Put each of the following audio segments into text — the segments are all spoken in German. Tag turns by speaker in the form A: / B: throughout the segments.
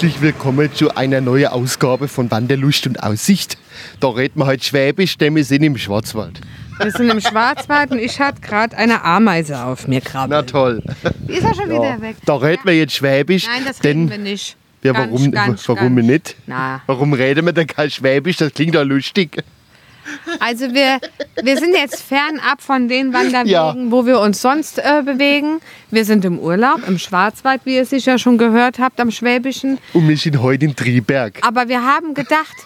A: Herzlich willkommen zu einer neuen Ausgabe von Wanderlust und Aussicht. Da reden wir heute Schwäbisch, denn wir sind im Schwarzwald.
B: Wir sind im Schwarzwald und ich hatte gerade eine Ameise auf mir
A: Na
B: krabbeln.
A: toll.
B: Die ist ja schon
A: Ja.
B: wieder weg.
A: Da reden wir jetzt Schwäbisch.
B: Nein, das
A: denn,
B: reden wir nicht.
A: Ja,
B: Ganz,
A: warum,
B: ganz,
A: warum
B: ganz.
A: nicht?
B: Na.
A: Warum reden wir denn kein Schwäbisch? Das klingt doch lustig.
B: Also wir, wir sind jetzt fernab von den Wanderwegen,
A: Ja.
B: wo wir uns sonst äh, bewegen. Wir sind im Urlaub im Schwarzwald, wie ihr sicher schon gehört habt, am Schwäbischen.
A: Und wir sind heute in Triberg.
B: Aber wir haben gedacht,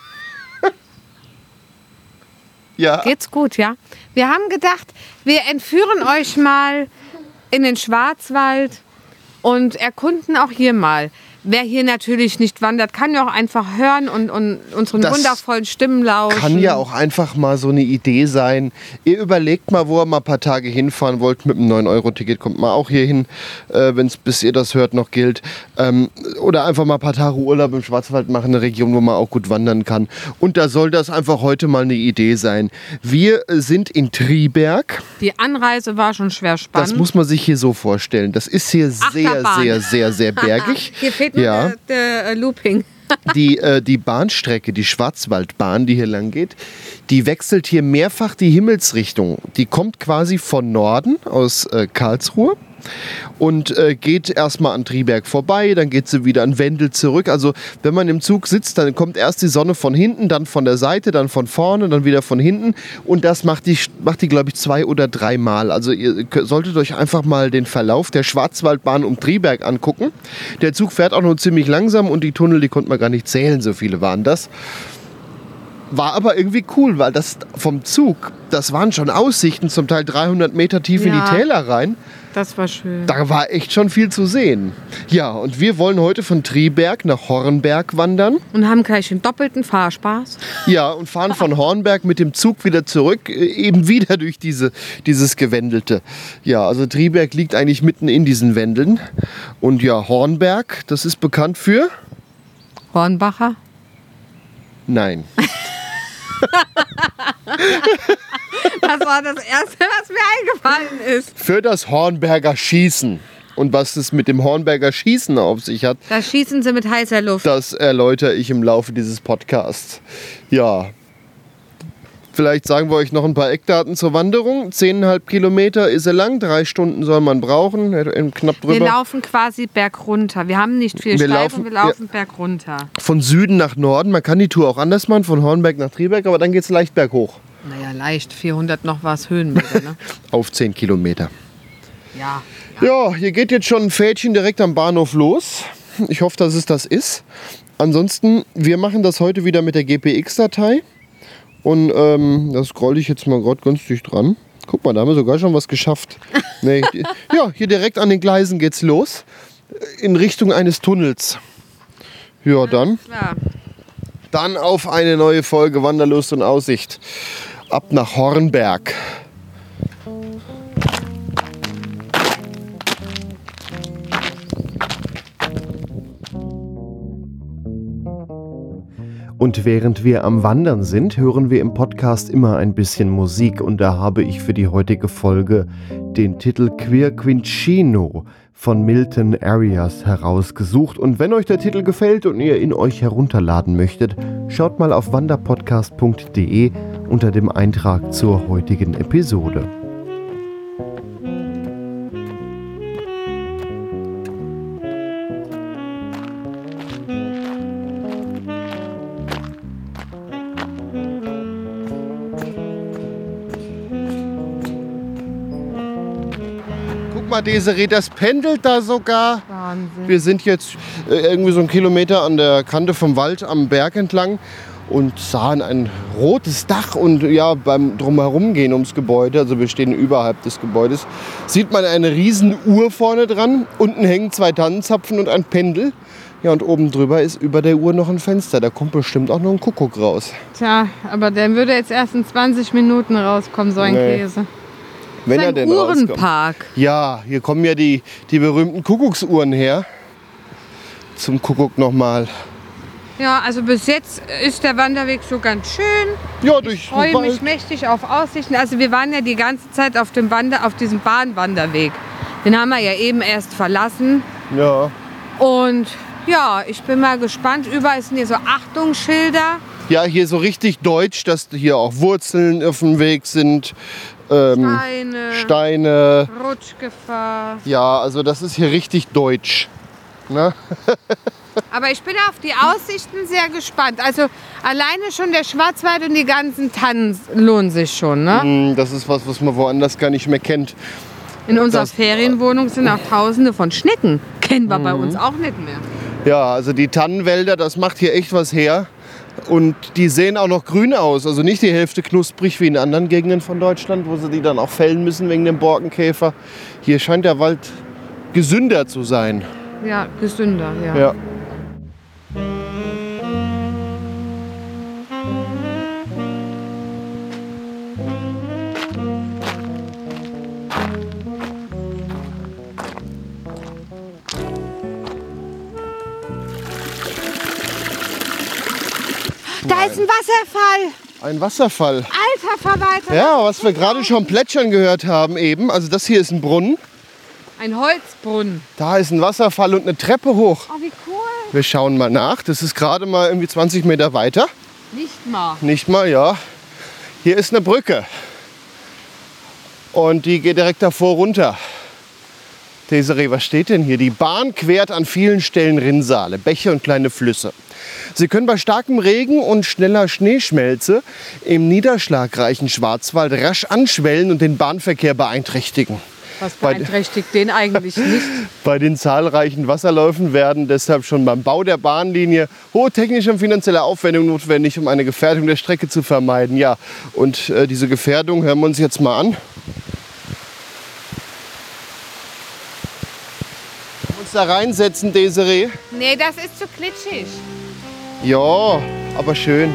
A: Ja.
B: geht's gut, ja? Wir haben gedacht, wir entführen euch mal in den Schwarzwald und erkunden auch hier mal. Wer hier natürlich nicht wandert, kann ja auch einfach hören und, und unseren
A: Das
B: wundervollen Stimmen lauschen.
A: Kann ja auch einfach mal so eine Idee sein. Ihr überlegt mal, wo ihr mal ein paar Tage hinfahren wollt. Mit einem 9-Euro-Ticket kommt man auch hier hin, äh, wenn es bis ihr das hört noch gilt. Ähm, oder einfach mal ein paar Tage Urlaub im Schwarzwald machen, eine Region, wo man auch gut wandern kann. Und da soll das einfach heute mal eine Idee sein. Wir sind in Triberg.
B: Die Anreise war schon schwer spannend.
A: Das muss man sich hier so vorstellen. Das ist hier sehr,
B: Achterbahn.
A: sehr, sehr, sehr bergig.
B: Hier fehlt nur
A: ja.
B: der, der äh, Looping.
A: die, äh, die Bahnstrecke, die Schwarzwaldbahn, die hier lang geht, die wechselt hier mehrfach die Himmelsrichtung. Die kommt quasi von Norden aus äh, Karlsruhe und äh, geht erstmal an Triberg vorbei, dann geht sie wieder an Wendel zurück. Also wenn man im Zug sitzt, dann kommt erst die Sonne von hinten, dann von der Seite, dann von vorne, dann wieder von hinten und das macht die, macht die glaube ich, zwei oder dreimal. Also ihr solltet euch einfach mal den Verlauf der Schwarzwaldbahn um Triberg angucken. Der Zug fährt auch nur ziemlich langsam und die Tunnel, die konnte man gar nicht zählen, so viele waren das. War aber irgendwie cool, weil das vom Zug, das waren schon Aussichten, zum Teil 300 Meter tief in
B: Ja.
A: die Täler rein.
B: Das war schön.
A: Da war echt schon viel zu sehen. Ja, und wir wollen heute von Triberg nach Hornberg wandern.
B: Und haben gleich den doppelten Fahrspaß.
A: Ja, und fahren von Hornberg mit dem Zug wieder zurück, äh, eben wieder durch diese, dieses Gewendelte. Ja, also Triberg liegt eigentlich mitten in diesen Wendeln. Und ja, Hornberg, das ist bekannt für?
B: Hornbacher.
A: Nein.
B: Das war das Erste, was mir eingefallen ist.
A: Für das Hornberger Schießen. Und was es mit dem Hornberger Schießen auf sich hat,
B: Da schießen sie mit heißer Luft.
A: das erläutere ich im Laufe dieses Podcasts. Ja. Vielleicht sagen wir euch noch ein paar Eckdaten zur Wanderung. 10,5 Kilometer ist er lang, drei Stunden soll man brauchen, äh, knapp
B: Wir
A: drüber.
B: laufen quasi bergunter. Wir haben nicht viel
A: Wir laufen-
B: wir laufen bergunter.
A: Von Süden nach Norden. Man kann die Tour auch anders machen, von Hornberg nach Triberg, aber dann geht es leicht berghoch.
B: Naja, leicht. 400 noch was Höhenmeter, ne?
A: Auf 10 Kilometer.
B: Ja.
A: Ja, hier geht jetzt schon ein Fädchen direkt am Bahnhof los. Ich hoffe, dass es das ist. Ansonsten, wir machen das heute wieder mit der GPX-Datei. Und ähm, das scroll ich jetzt mal gerade ganz dicht dran. Guck mal, da haben wir sogar schon was geschafft. Nee, ja, hier direkt an den Gleisen geht's los. In Richtung eines Tunnels. Ja, dann. Dann auf eine neue Folge Wanderlust und Aussicht. Ab nach Hornberg. Und während wir am Wandern sind, hören wir im Podcast immer ein bisschen Musik und da habe ich für die heutige Folge den Titel Queer Quincino von Milton Arias herausgesucht. Und wenn euch der Titel gefällt und ihr ihn euch herunterladen möchtet, schaut mal auf wanderpodcast.de unter dem Eintrag zur heutigen Episode. Mal, Desiree, das pendelt da sogar.
B: Wahnsinn.
A: Wir sind jetzt äh, irgendwie so einen Kilometer an der Kante vom Wald am Berg entlang und sahen ein rotes Dach und ja, beim drumherum gehen ums Gebäude, also wir stehen überhalb des Gebäudes, sieht man eine riesen Uhr vorne dran. Unten hängen zwei Tannenzapfen und ein Pendel. Ja, und oben drüber ist über der Uhr noch ein Fenster. Da kommt bestimmt auch noch ein Kuckuck raus.
B: Tja, aber der würde jetzt erst in 20 Minuten rauskommen, so ein
A: Nee.
B: Käse.
A: Wenn er denn rauskommt.
B: Uhrenpark.
A: Ja, hier kommen ja die, die berühmten Kuckucksuhren her. Zum Kuckuck nochmal.
B: Ja, also bis jetzt ist der Wanderweg so ganz schön.
A: Ja, durch
B: Ich freue mich mächtig auf Aussichten. Also wir waren ja die ganze Zeit auf dem Wander, auf diesem Bahnwanderweg. Den haben wir ja eben erst verlassen.
A: Ja.
B: Und ja, ich bin mal gespannt. Überall sind hier so Achtungsschilder.
A: ja, hier so richtig deutsch, dass hier auch Wurzeln auf dem Weg sind. Ähm,
B: Steine,
A: Steine.
B: Rutschgefahr.
A: Ja, also das ist hier richtig deutsch. Ne?
B: Aber ich bin auf die Aussichten sehr gespannt. Also alleine schon der Schwarzwald und die ganzen Tannen lohnen sich schon. Ne?
A: Mm, Das ist was, was man woanders gar nicht mehr kennt.
B: In unserer
A: Das-
B: Ferienwohnung sind auch tausende von Schnecken. Kennen wir bei uns auch nicht mehr.
A: Ja, also die Tannenwälder, das macht hier echt was her. Und die sehen auch noch grün aus. Also nicht die Hälfte knusprig wie in anderen Gegenden von Deutschland, wo sie die dann auch fällen müssen wegen dem Borkenkäfer. Hier scheint der Wald gesünder zu sein.
B: Ja, gesünder, ja.
A: Ja.
B: Ist ein Wasserfall.
A: Ein Wasserfall.
B: Alter Verwalter.
A: Ja, was wir gerade schon plätschern gehört haben eben. Also das hier ist ein Brunnen.
B: Ein Holzbrunnen.
A: Da ist ein Wasserfall und eine Treppe hoch.
B: Oh, wie cool.
A: Wir schauen mal nach. Das ist gerade mal irgendwie 20 Meter weiter.
B: Nicht mal.
A: Nicht mal, ja. Hier ist eine Brücke. Und die geht direkt davor runter. Desiree, was steht denn hier? Die Bahn quert an vielen Stellen Rinnsale, Bäche und kleine Flüsse. Sie können bei starkem Regen und schneller Schneeschmelze im niederschlagreichen Schwarzwald rasch anschwellen und den Bahnverkehr beeinträchtigen.
B: Was
A: Bei-
B: beeinträchtigt den eigentlich nicht?
A: Bei den zahlreichen Wasserläufen werden deshalb schon beim Bau der Bahnlinie hohe technische und finanzielle Aufwendungen notwendig, um eine Gefährdung der Strecke zu vermeiden. Ja, und äh, diese Gefährdung hören wir uns jetzt mal an. Uns da reinsetzen, Desiree.
B: Nee, das ist zu klitschig.
A: Ja, aber schön.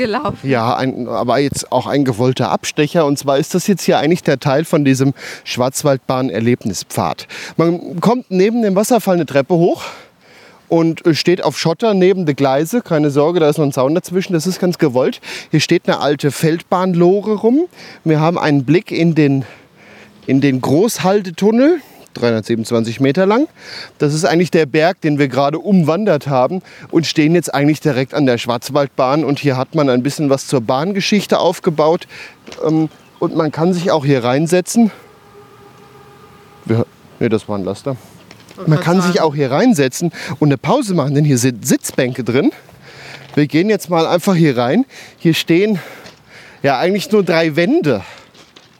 B: Gelaufen.
A: Ja, ein, aber jetzt auch ein gewollter Abstecher. Und zwar ist das jetzt hier eigentlich der Teil von diesem Schwarzwaldbahn-Erlebnispfad. Man kommt neben dem Wasserfall eine Treppe hoch und äh, steht auf Schotter neben der Gleise. Keine Sorge, da ist noch ein Zaun dazwischen. Das ist ganz gewollt. Hier steht eine alte Feldbahnlore rum. Wir haben einen Blick in den, in den Großhaltetunnel. 327 Meter lang. Das ist eigentlich der Berg, den wir gerade umwandert haben und stehen jetzt eigentlich direkt an der Schwarzwaldbahn. Und hier hat man ein bisschen was zur Bahngeschichte aufgebaut. Ähm, Und man kann sich auch hier reinsetzen. Nee, das war ein Laster. Man kann sich auch hier reinsetzen und eine Pause machen, denn hier sind Sitzbänke drin. Wir gehen jetzt mal einfach hier rein. Hier stehen ja eigentlich nur drei Wände,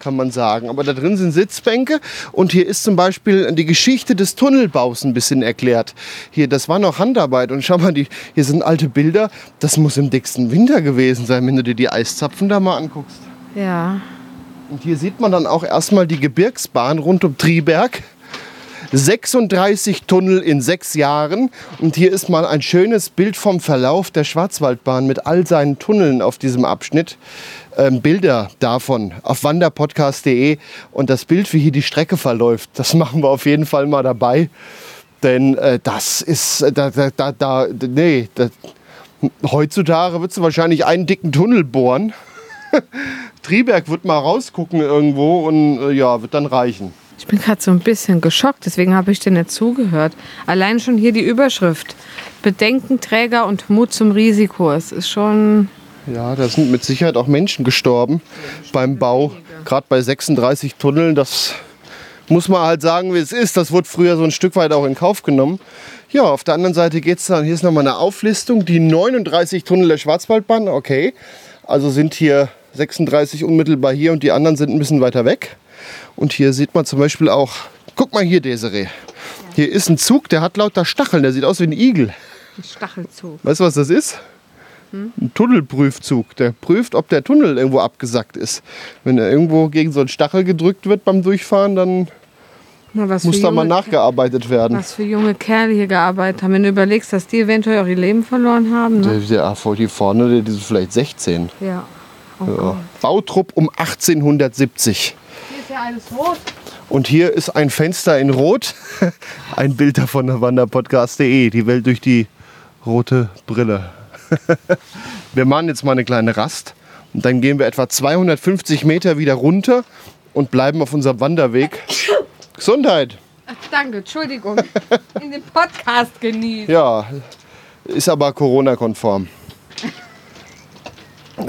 A: kann man sagen. Aber da drin sind Sitzbänke und hier ist zum Beispiel die Geschichte des Tunnelbaus ein bisschen erklärt. Hier, das war noch Handarbeit und schau mal, die, hier sind alte Bilder. Das muss im dicksten Winter gewesen sein, wenn du dir die Eiszapfen da mal anguckst.
B: Ja.
A: Und hier sieht man dann auch erstmal die Gebirgsbahn rund um Triberg. 36 Tunnel in sechs Jahren. Und hier ist mal ein schönes Bild vom Verlauf der Schwarzwaldbahn mit all seinen Tunneln auf diesem Abschnitt. Ähm, Bilder davon auf wanderpodcast.de und das Bild, wie hier die Strecke verläuft, das machen wir auf jeden Fall mal dabei. Denn äh, das ist, äh, da, da, da, da nee, da, heutzutage würdest du wahrscheinlich einen dicken Tunnel bohren. Triberg wird mal rausgucken irgendwo und äh, ja, wird dann reichen.
B: Ich bin gerade so ein bisschen geschockt, deswegen habe ich dir nicht zugehört. Allein schon hier die Überschrift. Bedenkenträger und Mut zum Risiko. Es ist schon
A: Ja, da sind mit Sicherheit auch Menschen gestorben beim Bau. Gerade bei 36 Tunneln, das muss man halt sagen, wie es ist. Das wurde früher so ein Stück weit auch in Kauf genommen. Ja, auf der anderen Seite geht es dann, hier ist nochmal eine Auflistung, die 39 Tunnel der Schwarzwaldbahn, okay. Also sind hier 36 unmittelbar hier und die anderen sind ein bisschen weiter weg. Und hier sieht man zum Beispiel auch, guck mal hier, Desiree. Hier ist ein Zug, der hat lauter Stacheln, der sieht aus wie ein Igel.
B: Ein Stachelzug.
A: Weißt du, was das ist? Ein Tunnelprüfzug. Der prüft, ob der Tunnel irgendwo abgesackt ist. Wenn er irgendwo gegen so einen Stachel gedrückt wird beim Durchfahren, dann
B: Na, was
A: muss da mal nachgearbeitet werden.
B: Was für junge Kerle hier gearbeitet haben. Wenn du überlegst, dass die eventuell auch ihr Leben verloren haben.
A: Der,
B: Ne?
A: der vor die vorne, die ist vielleicht 16.
B: Ja. Oh
A: Ja. Bautrupp um 1870.
B: Hier ist ja alles rot.
A: Und hier ist ein Fenster in Rot. Ein Bild davon wanderpodcast.de. Die Welt durch die rote Brille. Wir machen jetzt mal eine kleine Rast. Und dann gehen wir etwa 250 Meter wieder runter und bleiben auf unserem Wanderweg. Gesundheit!
B: Ach, danke, Entschuldigung. In dem Podcast genießen.
A: Ja, ist aber Corona-konform.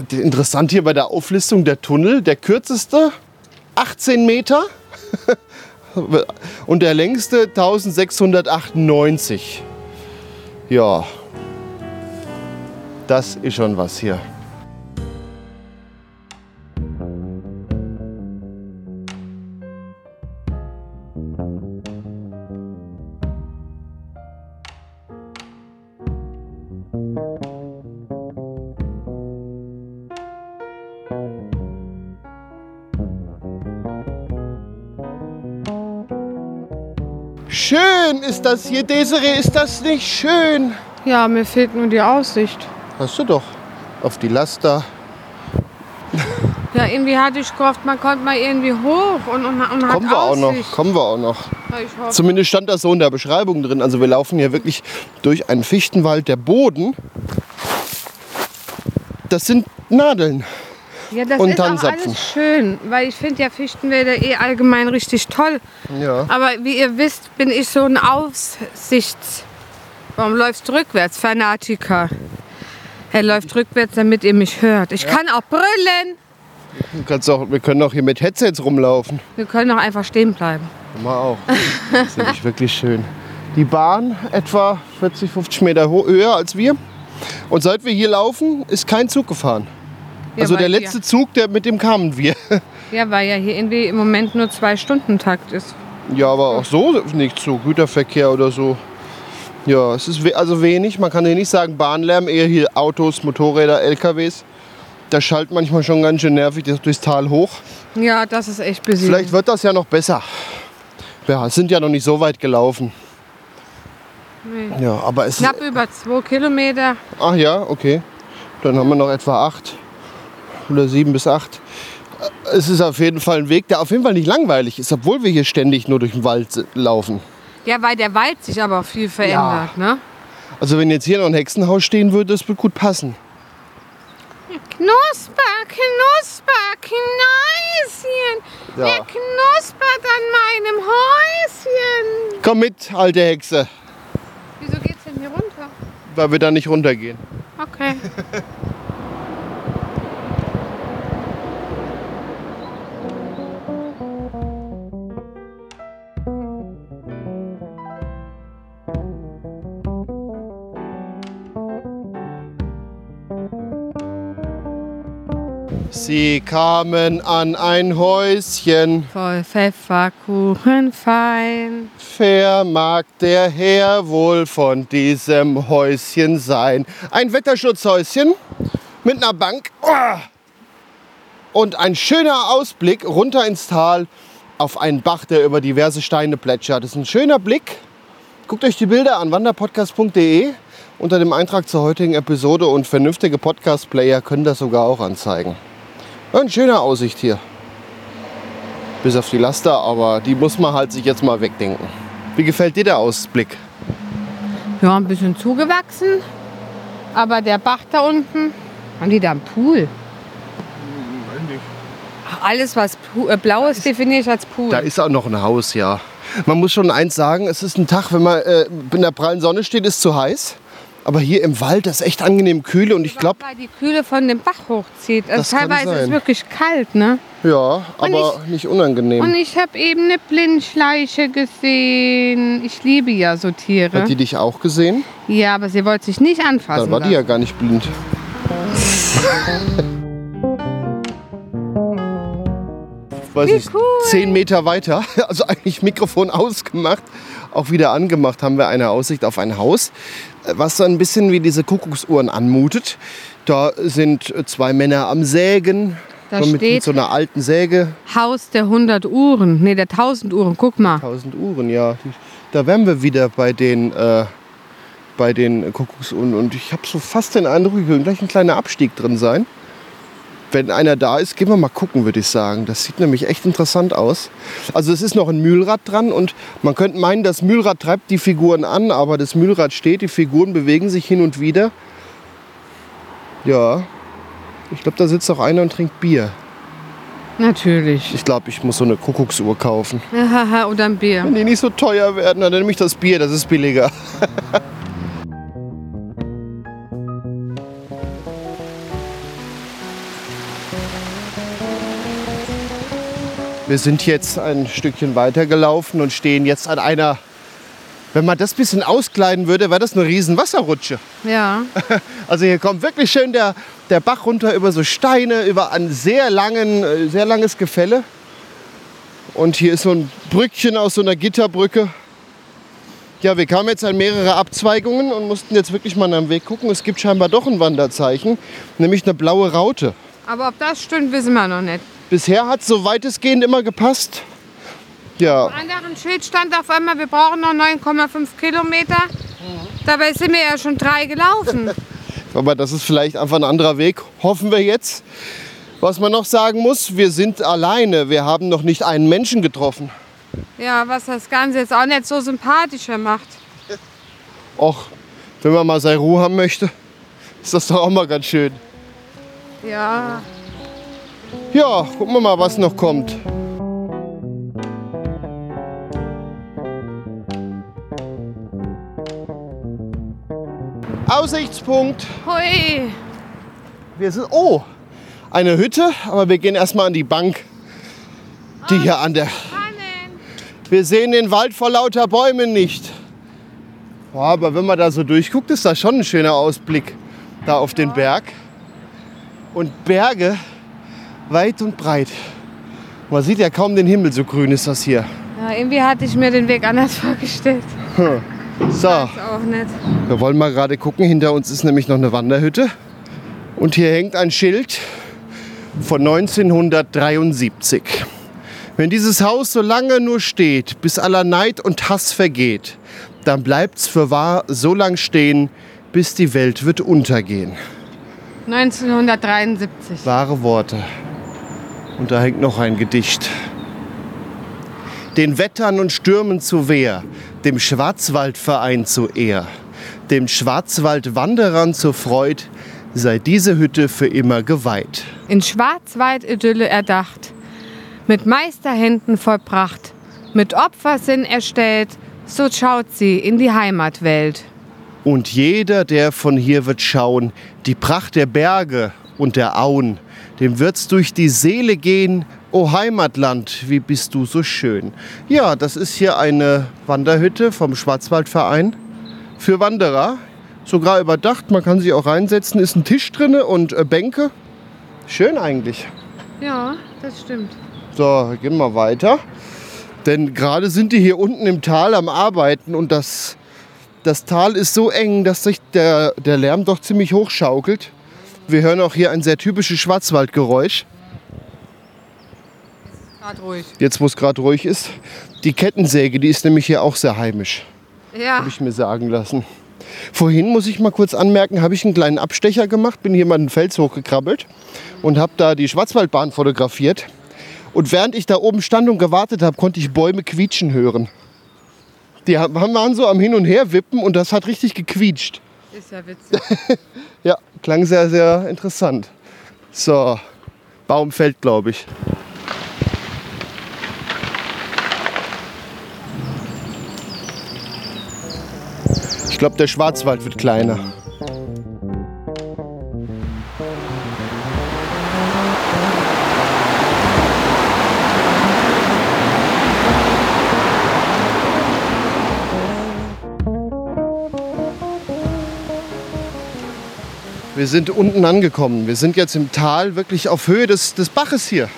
A: Interessant hier bei der Auflistung der Tunnel. Der kürzeste 18 Meter und der längste 1698. Ja, das ist schon was hier. Schön ist das hier, Desiree, ist das nicht schön?
B: Ja, mir fehlt nur die Aussicht.
A: Hast du doch. Auf die Laster.
B: Ja, irgendwie hatte ich gehofft, man kommt mal irgendwie hoch und, und, und hat
A: Kommen wir auch noch.
B: Aussicht.
A: Kommen wir auch noch.
B: Ja.
A: Zumindest stand das so in der Beschreibung drin. Also wir laufen hier wirklich durch einen Fichtenwald. Der Boden, das sind Nadeln.
B: Ja, das
A: und
B: ist auch alles schön, weil ich finde ja Fichtenwälder eh allgemein richtig toll.
A: Ja.
B: Aber wie ihr wisst, bin ich so ein Aussichts... Warum läufst du rückwärts, Fanatiker? Er läuft rückwärts, damit ihr mich hört. Ich kann auch brüllen.
A: Du kannst auch, wir können auch hier mit Headsets rumlaufen.
B: Wir können auch einfach stehen bleiben.
A: Mal auch. Das ist nämlich wirklich schön. Die Bahn etwa 40, 50 Meter höher als wir. Und seit wir hier laufen, ist kein Zug gefahren.
B: Ja,
A: also der letzte Zug, der, mit dem kamen wir.
B: Wir, ja, weil ja hier irgendwie im Moment nur zwei Stunden Takt ist.
A: Ja, aber auch so nicht so. Güterverkehr oder so. Ja, es ist we also wenig. Man kann hier nicht sagen Bahnlärm, eher hier Autos, Motorräder, LKWs. Das schallt manchmal schon ganz schön nervig das durchs Tal hoch.
B: Ja, das ist echt besiegt.
A: Vielleicht wird das ja noch besser. Ja, es sind ja noch nicht so weit gelaufen.
B: Nee.
A: Ja, aber es
B: Knapp über zwei Kilometer.
A: Ach ja, okay. Dann haben wir noch etwa acht oder sieben bis acht. Es ist auf jeden Fall ein Weg, der auf jeden Fall nicht langweilig ist, obwohl wir hier ständig nur durch den Wald laufen.
B: Ja, weil der Wald sich aber auch viel verändert, ne?
A: Also wenn jetzt hier noch ein Hexenhaus stehen würde, das würde gut passen.
B: Knusper, Knusper, Knäuschen.
A: Ja.
B: Wer knuspert an meinem Häuschen?
A: Komm mit, alte Hexe,
B: Wieso geht's denn hier runter?
A: weil wir da nicht runtergehen.
B: Okay.
A: Sie kamen an ein Häuschen,
B: Voll Pfefferkuchen fein.
A: Wer mag der Herr wohl von diesem Häuschen sein? Ein Wetterschutzhäuschen mit einer Bank oh! und ein schöner Ausblick runter ins Tal auf einen Bach, der über diverse Steine plätschert. Das ist ein schöner Blick. Guckt euch die Bilder an wanderpodcast.de unter dem Eintrag zur heutigen Episode und vernünftige Podcast-Player können das sogar auch anzeigen. Eine schöne Aussicht hier. Bis auf die Laster, aber die muss man halt sich jetzt mal wegdenken. Wie gefällt dir der Ausblick?
B: Ja, ein bisschen zugewachsen. Aber der Bach da unten, haben die da einen Pool? Ach, Alles, was äh, blau ist, definiere ich als Pool.
A: Da ist auch noch ein Haus, ja. Man muss schon eins sagen, es ist ein Tag, wenn man äh, in der prallen Sonne steht, ist zu heiß. Aber hier im Wald, ist echt angenehm kühl und ich glaube,
B: Weil die Kühle von dem Bach hochzieht. Also
A: Das kann
B: teilweise ist es
A: sein.
B: wirklich kalt, ne?
A: ja, aber nicht unangenehm.
B: Und ich habe eben eine Blindschleiche gesehen. Ich liebe ja so Tiere.
A: Hat die dich auch gesehen?
B: Ja, aber sie wollte sich nicht anfassen.
A: Dann war die ja gar nicht blind. Weiß
B: Wie
A: ich,
B: cool.
A: zehn Meter weiter, also eigentlich Mikrofon ausgemacht, auch wieder angemacht, haben wir eine Aussicht auf ein Haus, was so ein bisschen wie diese Kuckucksuhren anmutet. Da sind äh, zwei Männer am Sägen,
B: Da
A: so mit, mit so einer alten Säge.
B: Haus der 100 Uhren. Nee, der 1000 Uhren. Guck mal.
A: 1000 Uhren, ja. Da wären wir wieder bei den, äh, bei den Kuckucksuhren. Und ich habe so fast den Eindruck, hier könnte gleich ein kleiner Abstieg drin sein. Wenn einer da ist, gehen wir mal gucken, würde ich sagen. Das sieht nämlich echt interessant aus. Also es ist noch ein Mühlrad dran und man könnte meinen, das Mühlrad treibt die Figuren an, aber das Mühlrad steht, die Figuren bewegen sich hin und wieder. Ja, ich glaube, da sitzt auch einer und trinkt Bier.
B: Natürlich.
A: Ich glaube, ich muss so eine Kuckucksuhr kaufen.
B: Haha, Oder ein Bier.
A: Wenn die nicht so teuer werden, dann nehme ich das Bier, das ist billiger. Wir sind jetzt ein Stückchen weiter gelaufen und stehen jetzt an einer, wenn man das bisschen auskleiden würde, wäre das eine riesen Wasserrutsche.
B: Ja.
A: Also hier kommt wirklich schön der, der Bach runter über so Steine, über ein sehr, langen, äh, sehr langes Gefälle. Und hier ist so ein Brückchen aus so einer Gitterbrücke. Ja, wir kamen jetzt an mehrere Abzweigungen und mussten jetzt wirklich mal dem Weg gucken. Es gibt scheinbar doch ein Wanderzeichen, nämlich eine blaue Raute.
B: Aber ob das stimmt, wissen wir noch nicht.
A: Bisher hat es so weitestgehend immer gepasst. Ja,
B: An deren Schild stand auf einmal, wir brauchen noch 9,5 Kilometer. Dabei sind wir ja schon drei gelaufen.
A: aber das ist vielleicht einfach ein anderer Weg, hoffen wir jetzt. Was man noch sagen muss, wir sind alleine. Wir haben noch nicht einen Menschen getroffen.
B: Ja, was das Ganze jetzt auch nicht so sympathischer macht.
A: Och, wenn man mal seine Ruhe haben möchte, ist das doch auch mal ganz schön.
B: Ja.
A: Ja, gucken wir mal, was noch kommt. Aussichtspunkt.
B: Hui.
A: Wir sind. Oh, eine Hütte, aber wir gehen erstmal an die Bank, die hier an der.
B: Tannen.
A: Wir sehen den Wald vor lauter Bäumen nicht. Boah, aber wenn man da so durchguckt, ist das schon ein schöner Ausblick da auf den Berg. Und Berge weit und breit. Man sieht ja kaum den Himmel, so grün ist das hier.
B: Ja, irgendwie hatte ich mir den Weg anders vorgestellt.
A: So,
B: Ist auch nicht.
A: wir wollen mal gerade gucken. Hinter uns ist nämlich noch eine Wanderhütte. Und hier hängt ein Schild von 1973. Wenn dieses Haus so lange nur steht, bis aller Neid und Hass vergeht, dann bleibt's für wahr so lang stehen, bis die Welt wird untergehen.
B: 1973.
A: Wahre Worte. Und da hängt noch ein Gedicht. Den Wettern und Stürmen zu Wehr, dem Schwarzwaldverein zu Ehr, dem Schwarzwaldwanderern zur Freud, sei diese Hütte für immer geweiht.
B: In Schwarzwald-Idylle erdacht, mit Meisterhänden vollbracht, mit Opfersinn erstellt, so schaut sie in die Heimatwelt.
A: Und jeder, der von hier wird schauen, die Pracht der Berge und der Auen, dem wird's durch die Seele gehen, o Heimatland, wie bist du so schön. Ja, das ist hier eine Wanderhütte vom Schwarzwaldverein für Wanderer. Sogar überdacht, man kann sich auch reinsetzen, ist ein Tisch drinne und äh, Bänke. Schön eigentlich.
B: Ja, das stimmt.
A: So, gehen wir weiter. Denn gerade sind die hier unten im Tal am Arbeiten und das, das Tal ist so eng, dass sich der, der Lärm doch ziemlich hoch schaukelt. Wir hören auch hier ein sehr typisches Schwarzwaldgeräusch.
B: Gerade ruhig.
A: Jetzt, wo es gerade ruhig ist. Die Kettensäge, die ist nämlich hier auch sehr heimisch,
B: Ja,
A: habe ich mir sagen lassen. Vorhin muss ich mal kurz anmerken, habe ich einen kleinen Abstecher gemacht, bin hier mal einen Fels hochgekrabbelt und habe da die Schwarzwaldbahn fotografiert. Und während ich da oben stand und gewartet habe, konnte ich Bäume quietschen hören. Die haben- waren so am Hin und Her wippen und das hat richtig gequietscht.
B: ist ja witzig.
A: Ja, klang sehr, sehr interessant. So, Baum fällt, glaube ich. Ich glaube, der Schwarzwald wird kleiner. Wir sind unten angekommen. Wir sind jetzt im Tal, wirklich auf Höhe des, des Baches hier.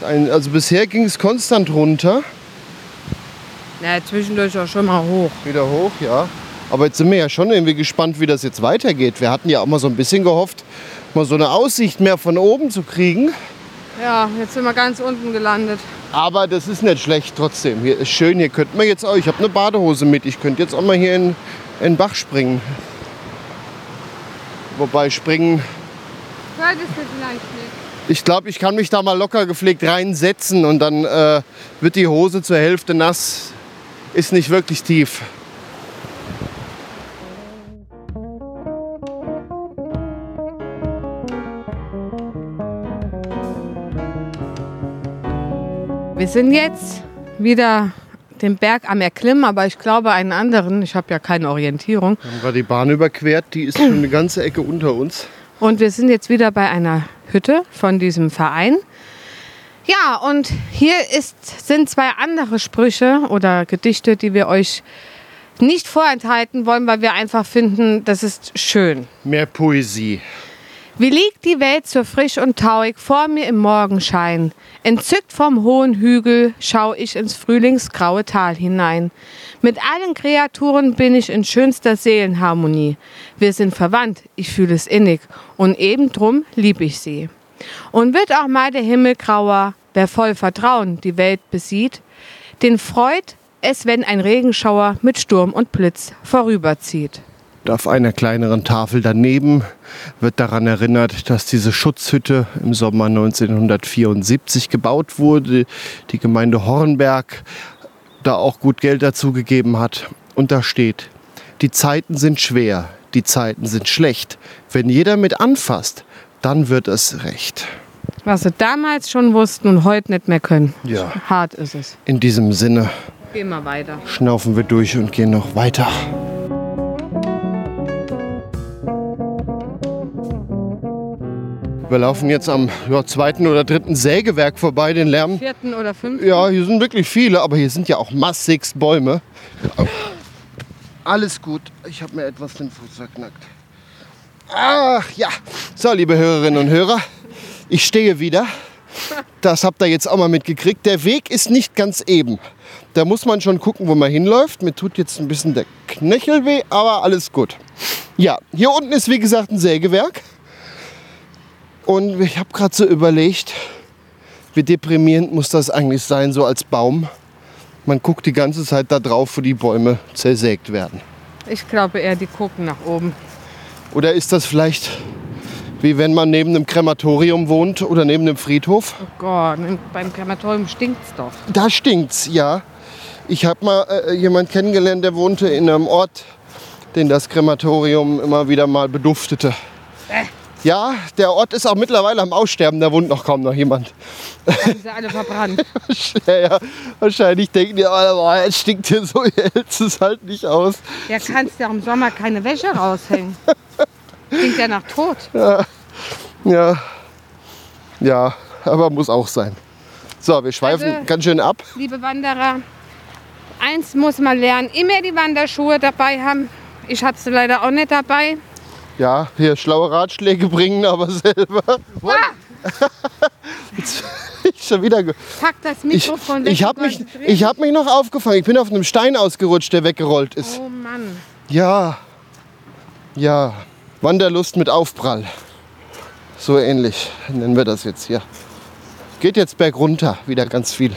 A: Ein, also bisher ging es konstant runter.
B: Ja, zwischendurch auch schon mal hoch.
A: Wieder hoch, ja. Aber jetzt sind wir ja schon irgendwie gespannt, wie das jetzt weitergeht. Wir hatten ja auch mal so ein bisschen gehofft, mal so eine Aussicht mehr von oben zu kriegen.
B: Ja, jetzt sind wir ganz unten gelandet.
A: Aber das ist nicht schlecht trotzdem. Hier ist schön, hier könnten wir jetzt auch. Ich habe eine Badehose mit. Ich könnte jetzt auch mal hier in, in den Bach springen. Wobei springen,
B: Solltest du vielleicht nicht.
A: ich glaube, ich kann mich da mal locker gepflegt reinsetzen und dann äh, wird die Hose zur Hälfte nass. Ist nicht wirklich tief.
B: Wir sind jetzt wieder den Berg am Erklimmen, aber ich glaube einen anderen. Ich habe ja keine Orientierung.
A: Wir haben gerade die Bahn überquert. Die ist schon eine ganze Ecke unter uns.
B: Und wir sind jetzt wieder bei einer Hütte von diesem Verein. Ja, und hier ist, sind zwei andere Sprüche oder Gedichte, die wir euch nicht vorenthalten wollen, weil wir einfach finden, das ist schön.
A: Mehr Poesie.
B: Wie liegt die Welt so frisch und tauig vor mir im Morgenschein? Entzückt vom hohen Hügel schau ich ins frühlingsgraue Tal hinein. Mit allen Kreaturen bin ich in schönster Seelenharmonie. Wir sind verwandt, ich fühle es innig und eben drum lieb ich sie. Und wird auch mal der Himmel grauer, wer voll Vertrauen die Welt besieht, den freut es, wenn ein Regenschauer mit Sturm und Blitz vorüberzieht.
A: Auf einer kleineren Tafel daneben wird daran erinnert, dass diese Schutzhütte im Sommer 1974 gebaut wurde. Die Gemeinde Hornberg da auch gut Geld dazu gegeben hat. Und da steht, die Zeiten sind schwer, die Zeiten sind schlecht. Wenn jeder mit anfasst, dann wird es recht.
B: Was sie damals schon wussten und heute nicht mehr können.
A: Ja.
B: Hart ist es.
A: In diesem Sinne
B: Gehen wir weiter.
A: schnaufen wir durch und gehen noch weiter. Wir laufen jetzt am ja, zweiten oder dritten Sägewerk vorbei, den Lärm.
B: Vierten oder fünften?
A: Ja, hier sind wirklich viele, aber hier sind ja auch massigst Bäume. Alles gut. Ich habe mir etwas den Fuß verknackt. Ach ja. So, liebe Hörerinnen und Hörer, ich stehe wieder. Das habt ihr jetzt auch mal mitgekriegt. Der Weg ist nicht ganz eben. Da muss man schon gucken, wo man hinläuft. Mir tut jetzt ein bisschen der Knöchel weh, aber alles gut. Ja, hier unten ist wie gesagt ein Sägewerk. Und ich habe gerade so überlegt, wie deprimierend muss das eigentlich sein, so als Baum. Man guckt die ganze Zeit da drauf, wo die Bäume zersägt werden.
B: Ich glaube eher, die gucken nach oben.
A: Oder ist das vielleicht wie wenn man neben einem Krematorium wohnt oder neben einem Friedhof?
B: Oh Gott, beim Krematorium stinkt's doch.
A: Da stinkt's, ja. Ich habe mal äh, jemanden kennengelernt, der wohnte in einem Ort, den das Krematorium immer wieder mal beduftete. Ja, der Ort ist auch mittlerweile am Aussterben, da wohnt noch kaum noch jemand.
B: Haben sie alle verbrannt.
A: Ja, ja, wahrscheinlich denken die, oh, es stinkt hier so, ihr hältst es halt nicht aus.
B: Ja, kannst ja im Sommer keine Wäsche raushängen. Klingt ja nach Tod.
A: Ja, ja, aber muss auch sein. So, wir schweifen
B: Also-
A: ganz schön ab.
B: Liebe Wanderer, eins muss man lernen, immer die Wanderschuhe dabei haben. Ich hatte sie leider auch nicht dabei.
A: Ja, hier schlaue Ratschläge bringen, aber selber.
B: Ah,
A: ich schon wieder.
B: Pack das
A: ich
B: Mikrofon weg.
A: ich habe mich, ich hab mich noch aufgefangen. Ich bin auf einem Stein ausgerutscht, der weggerollt ist.
B: Oh Mann.
A: Ja, ja. Wanderlust mit Aufprall. So ähnlich nennen wir das jetzt hier. Geht jetzt bergunter, wieder ganz viel.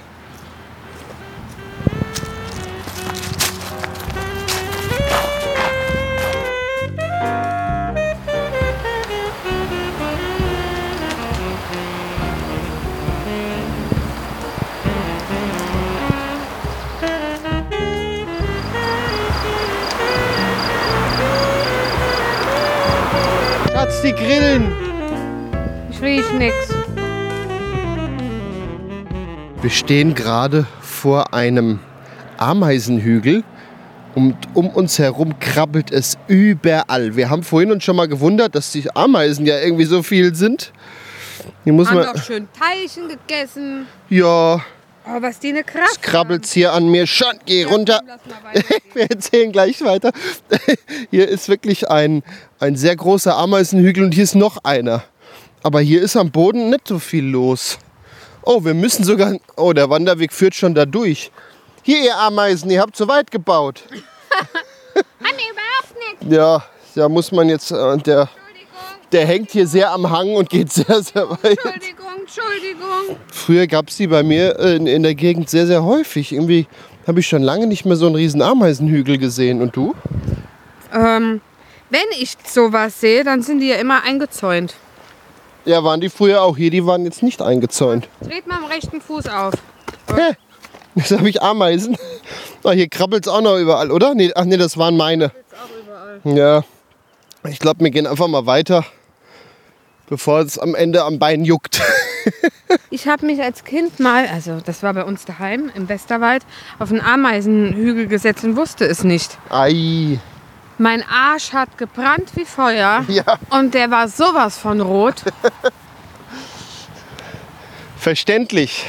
A: Schatz, die Grillen!
B: Ich riech nix.
A: Wir stehen gerade vor einem Ameisenhügel Und um uns herum krabbelt es überall. Wir haben vorhin uns schon mal gewundert, dass die Ameisen ja irgendwie so viel sind. Hier muss
B: Haben
A: man.
B: doch schön Teilchen gegessen.
A: Ja,
B: Oh, was die eine Kraft
A: es krabbelt's hier an mir schon. Geh runter. Wir erzählen gleich weiter. Hier ist wirklich ein, ein sehr großer Ameisenhügel und hier ist noch einer. Aber hier ist am Boden nicht so viel los. Oh, wir müssen sogar. Oh, der Wanderweg führt schon da durch. Hier, ihr Ameisen, ihr habt zu weit gebaut.
B: Anne, überhaupt nicht.
A: Ja, da muss man jetzt. Äh, der, der hängt hier sehr am Hang und geht sehr, sehr weit.
B: Entschuldigung, Entschuldigung.
A: Früher gab es die bei mir äh, in, in der Gegend sehr, sehr häufig. Irgendwie habe ich schon lange nicht mehr so einen riesen Ameisenhügel gesehen. Und du?
B: Ähm, wenn ich sowas sehe, dann sind die ja immer eingezäunt.
A: Ja, waren die früher auch hier? Die waren jetzt nicht eingezäunt.
B: Dreht mal am rechten Fuß auf.
A: Hä? Jetzt habe ich Ameisen. Ah, hier krabbelt es auch noch überall, oder? Nee, ach nee, das waren meine.
B: Auch überall.
A: Ja. Ich glaube, wir gehen einfach mal weiter, bevor es am Ende am Bein juckt.
B: Ich habe mich als Kind mal, also das war bei uns daheim im Westerwald, auf einen Ameisenhügel gesetzt und wusste es nicht.
A: Ei.
B: Mein Arsch hat gebrannt wie Feuer
A: Ja.
B: und der war sowas von rot.
A: Verständlich.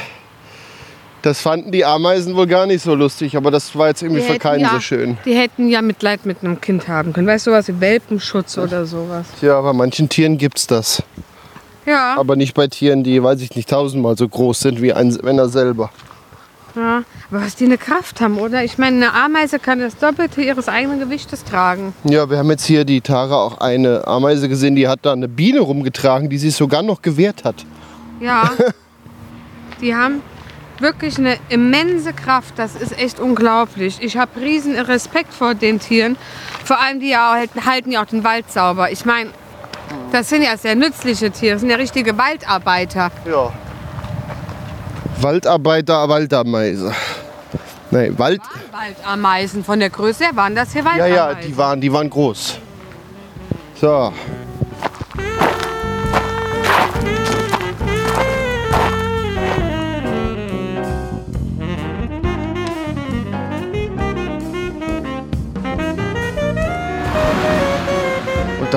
A: Das fanden die Ameisen wohl gar nicht so lustig, aber das war jetzt irgendwie
B: Die
A: für keinen
B: ja,
A: so schön.
B: Die hätten ja Mitleid mit einem Kind haben können. Weißt du, wie Welpenschutz oder sowas.
A: Ja, bei manchen Tieren gibt's das.
B: Ja,
A: Aber nicht bei Tieren, die, weiß ich nicht, tausendmal so groß sind wie ein Männer selber.
B: ja. Aber was die eine Kraft haben, oder? Ich meine, eine Ameise kann das Doppelte ihres eigenen Gewichtes tragen.
A: Ja, wir haben jetzt hier die Tara auch eine Ameise gesehen, die hat da eine Biene rumgetragen, die sich sogar noch gewehrt hat.
B: Ja. Die haben wirklich eine immense Kraft. Das ist echt unglaublich. Ich habe riesen Respekt vor den Tieren. Vor allem die ja halt, halten ja auch den Wald sauber. Ich meine, das sind ja sehr nützliche Tiere. Das sind ja richtige Waldarbeiter.
A: Ja. Waldarbeiter, Waldameise. Nee, Wald.
B: Waldameisen von der Größe her waren das hier
A: Ja,
B: Waldameisen.
A: ja, die waren, die waren groß. So.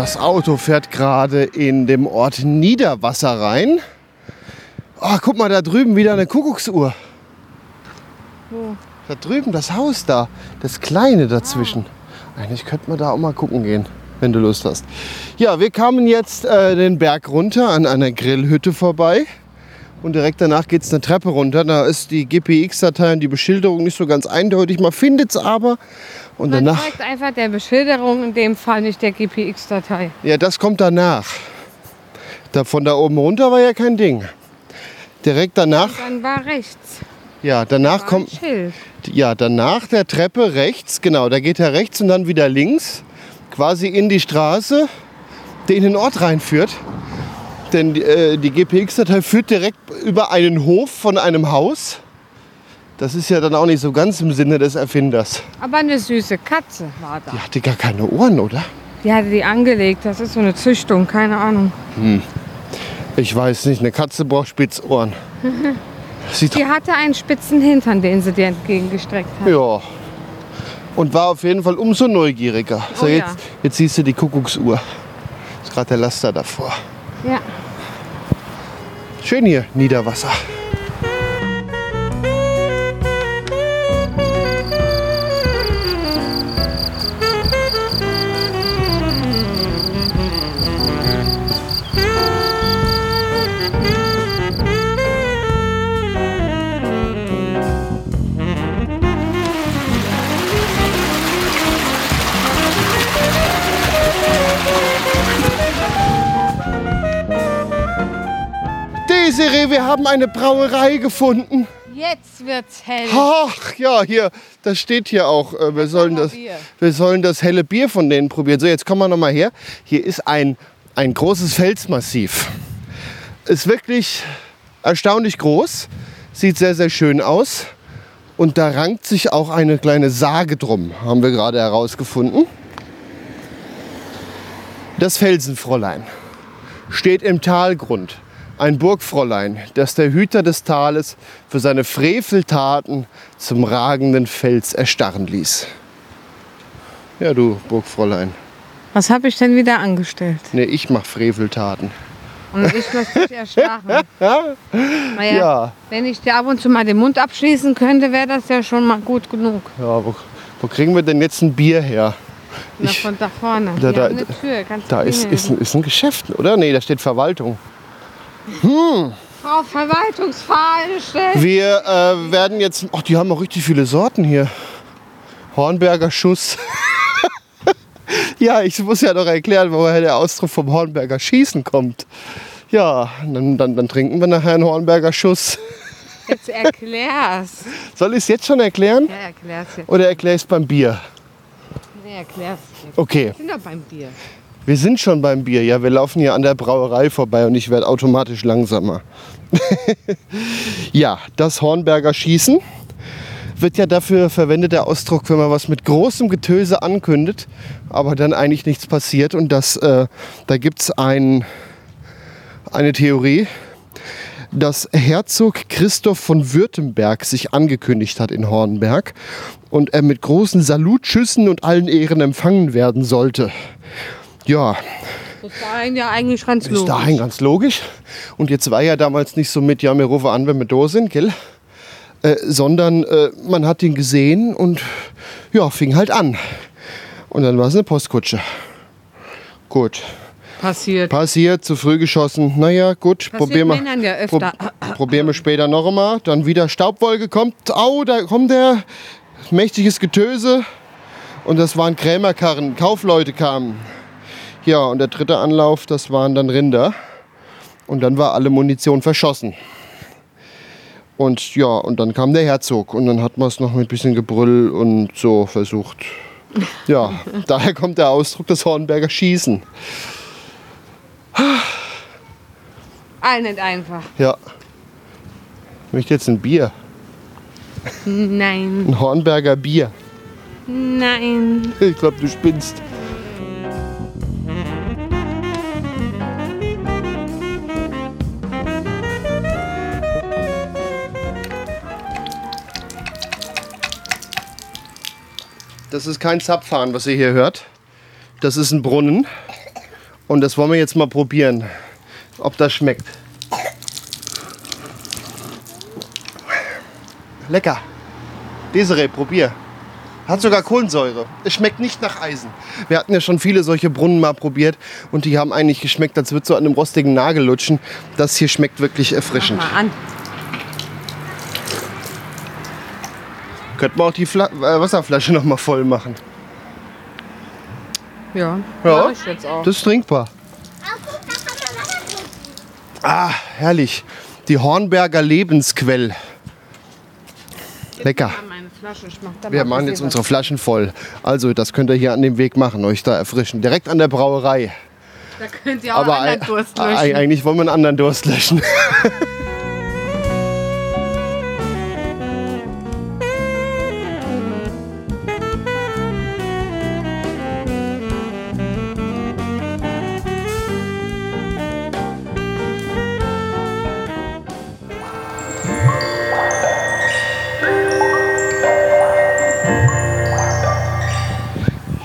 A: Das Auto fährt gerade in dem Ort Niederwasser rein. Oh, guck mal, da drüben wieder eine Kuckucksuhr.
B: Wo?
A: Da drüben, das Haus da, das kleine dazwischen. Eigentlich könnte man da auch mal gucken gehen, wenn du Lust hast. Ja, wir kamen jetzt äh, den Berg runter an einer Grillhütte vorbei. Und direkt danach geht es eine Treppe runter. Da ist die GPX-Datei und die Beschilderung nicht so ganz eindeutig. Man findet es aber. Und
B: Man
A: danach,
B: folgt einfach der Beschilderung, in dem Fall nicht der GPX-Datei.
A: ja, das kommt danach. Da, von da oben runter war ja kein Ding. Direkt danach,
B: Dann war rechts.
A: ja, danach kommt. Ja, danach der Treppe rechts, genau, da geht er rechts und dann wieder links, quasi in die Straße, die in den Ort reinführt. Denn äh, die GPX-Datei führt direkt über einen Hof von einem Haus. Das ist ja dann auch nicht so ganz im Sinne des Erfinders.
B: Aber eine süße Katze war da.
A: Die hatte gar keine Ohren, oder?
B: Die hatte die angelegt. Das ist so eine Züchtung, keine Ahnung.
A: Ich weiß nicht, eine Katze braucht Spitzohren. Sieht
B: Die hatte einen spitzen Hintern, den sie dir entgegengestreckt hat.
A: Ja. Und war auf jeden Fall umso neugieriger. So,
B: Oh ja.
A: jetzt, jetzt siehst du die Kuckucksuhr. Ist gerade der Laster davor.
B: Ja.
A: Schön hier, Niederwasser. Desiree, wir haben eine Brauerei gefunden.
B: Jetzt wird's hell.
A: Ach ja, hier, das steht hier auch. äh, Wir sollen das,
B: Bier.
A: wir sollen das helle Bier von denen probieren. So, jetzt kommen wir noch mal her. Hier ist ein, ein großes Felsmassiv. Ist wirklich erstaunlich groß. Sieht sehr, sehr schön aus. Und da rankt sich auch eine kleine Sage drum, haben wir gerade herausgefunden. Das Felsenfräulein steht im Talgrund. Ein Burgfräulein, das der Hüter des Tales für seine Freveltaten zum ragenden Fels erstarren ließ. Ja, du Burgfräulein.
B: Was habe ich denn wieder angestellt?
A: Nee, ich mach Freveltaten.
B: Und ich muss dich erstachen. Naja,
A: Ja.
B: wenn ich dir ab und zu mal den Mund abschließen könnte, wäre das ja schon mal gut genug.
A: Ja, wo, wo kriegen wir denn jetzt ein Bier her?
B: Na,
A: Ich-
B: von da vorne.
A: Da- da-
B: du
A: Da ist, ist, ein, ist ein Geschäft, oder? Nee, da steht Verwaltung.
B: Frau Verwaltungsfahrgestellt.
A: Wir äh, werden jetzt. Ach, die haben auch richtig viele Sorten hier. Hornberger Schuss. ja, ich muss ja noch erklären, woher der Ausdruck vom Hornberger Schießen kommt. Ja, dann, dann, dann trinken wir nachher einen Hornberger Schuss.
B: Jetzt erklär's.
A: Soll ich es jetzt schon erklären?
B: Ja, erklär's jetzt.
A: Oder es beim Bier?
B: Nee, erklär's jetzt.
A: Okay,
B: Wir sind doch beim Bier.
A: Wir sind schon beim Bier. Ja, wir laufen hier an der Brauerei vorbei und ich werde automatisch langsamer. ja, das Hornberger Schießen wird ja dafür verwendet, der Ausdruck, wenn man was mit großem Getöse ankündigt, aber dann eigentlich nichts passiert. Und das, äh, da gibt es ein, eine Theorie, dass Herzog Christoph von Württemberg sich angekündigt hat in Hornberg und er mit großen Salutschüssen und allen Ehren empfangen werden sollte. Ja,
B: Bis dahin ja eigentlich ganz logisch.
A: dahin ganz logisch. Und jetzt war ja damals nicht so mit, ja, wir rufen an, wenn wir da sind, gell? Äh, sondern äh, man hat ihn gesehen und ja, fing halt an. Und dann war es eine Postkutsche. Gut,
B: Passiert.
A: passiert, zu früh geschossen. Naja, gut,
B: Passiert
A: probieren wir.
B: Ja öfter.
A: probieren wir später noch einmal. Dann wieder Staubwolke kommt. Au, da kommt der. Mächtiges Getöse. Und das waren Krämerkarren. Kaufleute kamen. Ja, und der dritte Anlauf, das waren dann Rinder. Und dann war alle Munition verschossen. Und ja, und dann kam der Herzog. Und dann hat man es noch mit ein bisschen Gebrüll und so versucht. Ja, daher kommt der Ausdruck des Hornberger Schießen.
B: All nicht einfach.
A: Ja. Ich möchte jetzt ein Bier.
B: Nein,
A: Ein Hornberger Bier.
B: nein.
A: Ich glaube, du spinnst. Das ist kein Zapfhahn, was ihr hier hört. Das ist ein Brunnen. Und das wollen wir jetzt mal probieren, ob das schmeckt. Lecker. Desiree, probier. Hat sogar Kohlensäure. Es schmeckt nicht nach Eisen. Wir hatten ja schon viele solche Brunnen mal probiert und die haben eigentlich geschmeckt, als würde so an einem rostigen Nagel lutschen. Das hier schmeckt wirklich erfrischend.
B: Mal an.
A: Könnten wir auch die Fla äh, Wasserflasche noch mal voll machen.
B: Ja,
A: Ja.
B: ich jetzt auch.
A: Das ist trinkbar. Ah, herrlich. Die Hornberger Lebensquell. Lecker. Wir machen jetzt unsere Flaschen voll. Also, das könnt ihr hier an dem Weg machen, euch da erfrischen. Direkt an der Brauerei.
B: Da könnt ihr auch
A: Aber
B: anderen
A: ei-
B: Durst löschen.
A: eigentlich wollen wir einen anderen Durst löschen.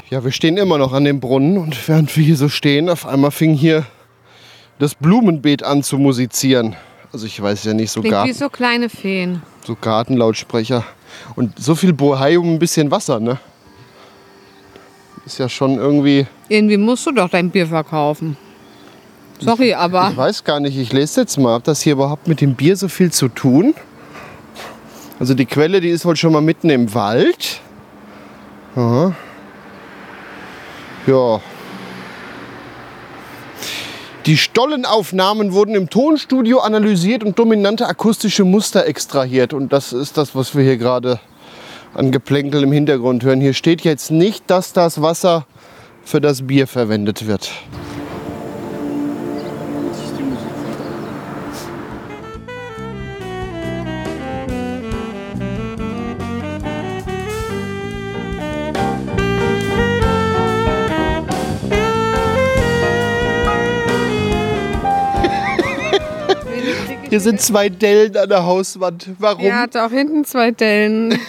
A: Ja, wir stehen immer noch an dem Brunnen und während wir hier so stehen, auf einmal fing hier das Blumenbeet an zu musizieren. Also ich weiß ja nicht, so,
B: Klingt wie so kleine Feen.
A: so Gartenlautsprecher. Und so viel Bohai um ein bisschen Wasser, ne? Ist ja schon irgendwie,
B: Irgendwie musst du doch dein Bier verkaufen. Sorry, aber
A: ich weiß gar nicht, ich lese jetzt mal, hat das hier überhaupt mit dem Bier so viel zu tun? Also die Quelle, die ist wohl schon mal mitten im Wald. Aha. Ja. Die Stollenaufnahmen wurden im Tonstudio analysiert und dominante akustische Muster extrahiert. Und das ist das, was wir hier gerade an Geplänkel im Hintergrund hören. Hier steht jetzt nicht, dass das Wasser für das Bier verwendet wird. Hier sind zwei Dellen an der Hauswand. Warum?
B: Er hat auch hinten zwei Dellen.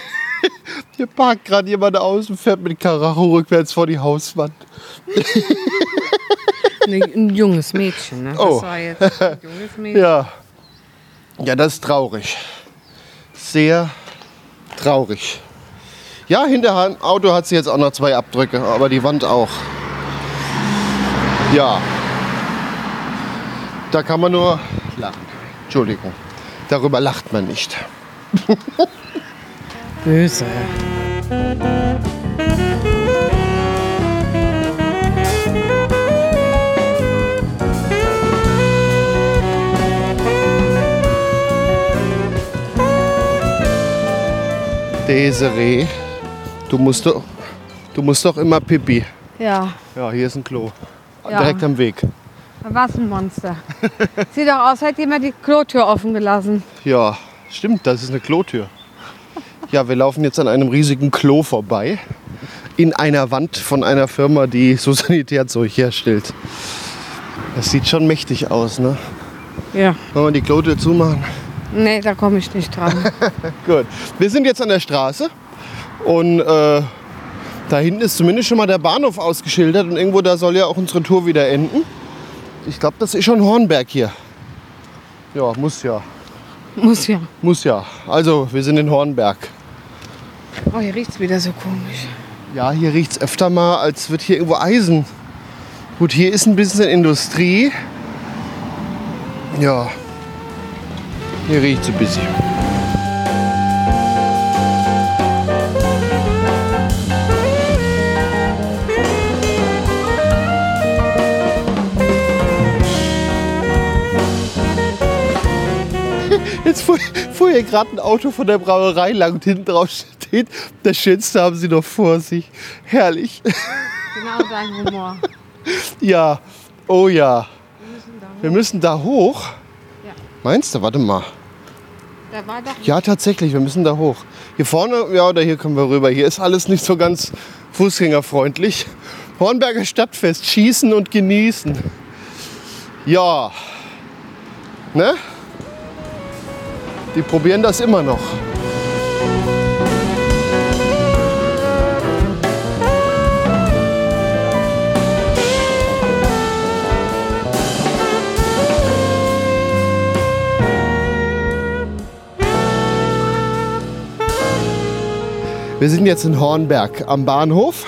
A: Hier parkt gerade jemand aus und fährt mit Karacho rückwärts vor die Hauswand.
B: Ein junges Mädchen, ne? Das
A: Oh.
B: war jetzt ein junges Mädchen.
A: Ja. Ja, das ist traurig. Sehr traurig. Ja, hinter dem Auto hat sie jetzt auch noch zwei Abdrücke, aber die Wand auch. Ja. Da kann man nur lachen. Entschuldigung. Darüber lacht man nicht.
B: Böse.
A: Desiree, du musst doch, du musst doch immer pipi.
B: Ja,
A: Ja, hier ist ein Klo.
B: Ja.
A: Direkt am Weg.
B: Da war's ein Monster. Sieht doch aus, hätte jemand die Klotür offen gelassen.
A: Ja, stimmt, das ist eine Klotür. Ja, wir laufen jetzt an einem riesigen Klo vorbei. In einer Wand von einer Firma, die so Sanitärzeug herstellt. Das sieht schon mächtig aus, ne?
B: Ja.
A: Wollen wir die Klotür zumachen?
B: Nee, da komme ich nicht dran.
A: Gut. Wir sind jetzt an der Straße und äh, da hinten ist zumindest schon mal der Bahnhof ausgeschildert und irgendwo da soll ja auch unsere Tour wieder enden. Ich glaube, das ist schon Hornberg hier. Ja, muss ja.
B: Muss ja.
A: Muss ja. Also, wir sind in Hornberg.
B: Oh, hier riecht's wieder so komisch.
A: Ja, hier riecht es öfter mal, als wird hier irgendwo Eisen. Gut, hier ist ein bisschen Industrie. Ja, hier riecht es ein bisschen. Jetzt fuhr, fuhr hier gerade ein Auto von der Brauerei lang und hinten drauf steht, das Schönste haben sie noch vor sich. Herrlich.
B: Genau dein Humor.
A: Ja, oh ja. Wir müssen da hoch.
B: Ja.
A: Meinst du? Warte mal.
B: Da war doch.
A: Ja, tatsächlich, wir müssen da hoch. Hier vorne, ja, oder hier können wir rüber. Hier ist alles nicht so ganz fußgängerfreundlich. Hornberger Stadtfest, schießen und genießen. Ja. Ne? Die probieren das immer noch. Wir sind jetzt in Hornberg am Bahnhof.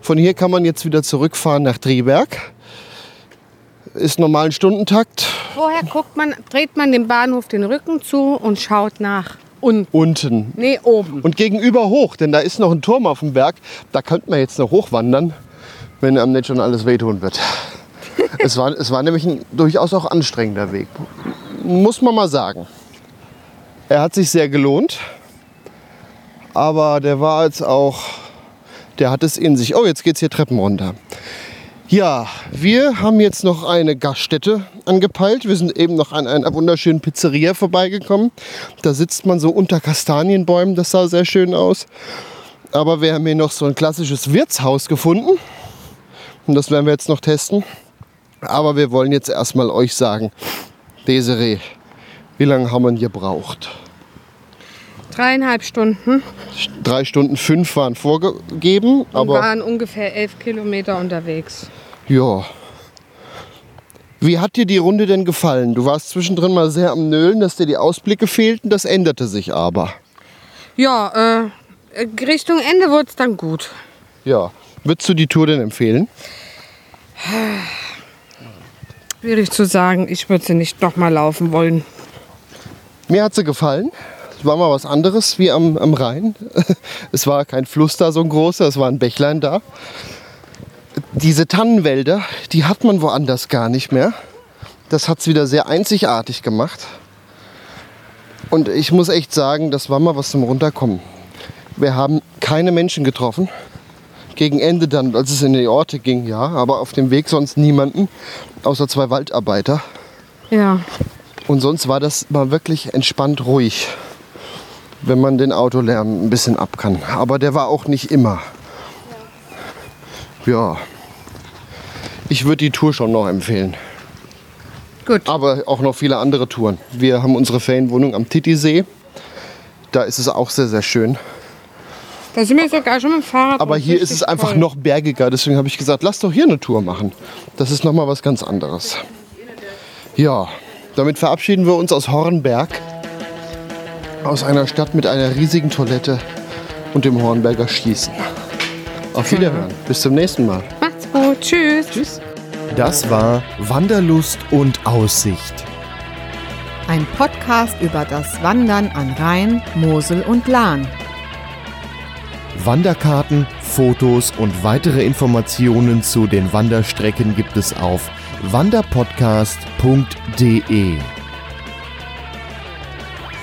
A: Von hier kann man jetzt wieder zurückfahren nach Triberg. Ist normalen Stundentakt.
B: Vorher guckt man, dreht man dem Bahnhof den Rücken zu und schaut nach unten.
A: Unten.
B: Nee, oben.
A: Und gegenüber hoch, denn da ist noch ein Turm auf dem Berg. Da könnte man jetzt noch hochwandern, wenn einem nicht schon alles wehtun wird. es, war, es war nämlich ein durchaus auch anstrengender Weg. Muss man mal sagen. Er hat sich sehr gelohnt. Aber der war jetzt auch, der hat es in sich. Oh, jetzt geht's hier Treppen runter. Ja, wir haben jetzt noch eine Gaststätte angepeilt. Wir sind eben noch an einer wunderschönen Pizzeria vorbeigekommen. Da sitzt man so unter Kastanienbäumen, das sah sehr schön aus. Aber wir haben hier noch so ein klassisches Wirtshaus gefunden. Und das werden wir jetzt noch testen. Aber wir wollen jetzt erstmal euch sagen, Desiree, wie lange haben wir denn gebraucht?
B: Dreieinhalb Stunden
A: Drei Stunden fünf waren vorgegeben,
B: und
A: aber
B: waren ungefähr elf Kilometer unterwegs.
A: Ja. Wie hat dir die Runde denn gefallen? Du warst zwischendrin mal sehr am Nölen, dass dir die Ausblicke fehlten. Das änderte sich aber.
B: Ja, äh, Richtung Ende wurde es dann gut.
A: Ja. Würdest du die Tour denn empfehlen?
B: Schwierig zu sagen, ich würde sie nicht nochmal laufen wollen.
A: Mir hat sie gefallen. Es war mal was anderes wie am, am Rhein. Es war kein Fluss da so ein großer, es war ein Bächlein da. Diese Tannenwälder, die hat man woanders gar nicht mehr. Das hat es wieder sehr einzigartig gemacht. Und ich muss echt sagen, das war mal was zum Runterkommen. Wir haben keine Menschen getroffen. Gegen Ende dann, als es in die Orte ging, ja, aber auf dem Weg sonst niemanden, außer zwei Waldarbeiter.
B: Ja,
A: Und sonst war das mal wirklich entspannt ruhig, wenn man den Autolärm ein bisschen ab kann. Aber der war auch nicht immer. Ja. Ich würde die Tour schon noch empfehlen.
B: gut.
A: Aber auch noch viele andere Touren. Wir haben unsere Ferienwohnung am Titisee. Da ist es auch sehr, sehr schön.
B: Da sind wir sogar schon mit dem Fahrrad.
A: Aber hier ist es einfach
B: voll.
A: noch bergiger. Deswegen habe ich gesagt, lass doch hier eine Tour machen. Das ist nochmal was ganz anderes. Ja, damit verabschieden wir uns aus Hornberg. Aus einer Stadt mit einer riesigen Toilette und dem Hornberger Schießen. Auf Wiederhören. Bis zum nächsten Mal.
B: Macht's gut. Tschüss. Tschüss.
A: Das war Wanderlust und Aussicht.
C: Ein Podcast über das Wandern an Rhein, Mosel und Lahn.
A: Wanderkarten, Fotos und weitere Informationen zu den Wanderstrecken gibt es auf wanderpodcast.de.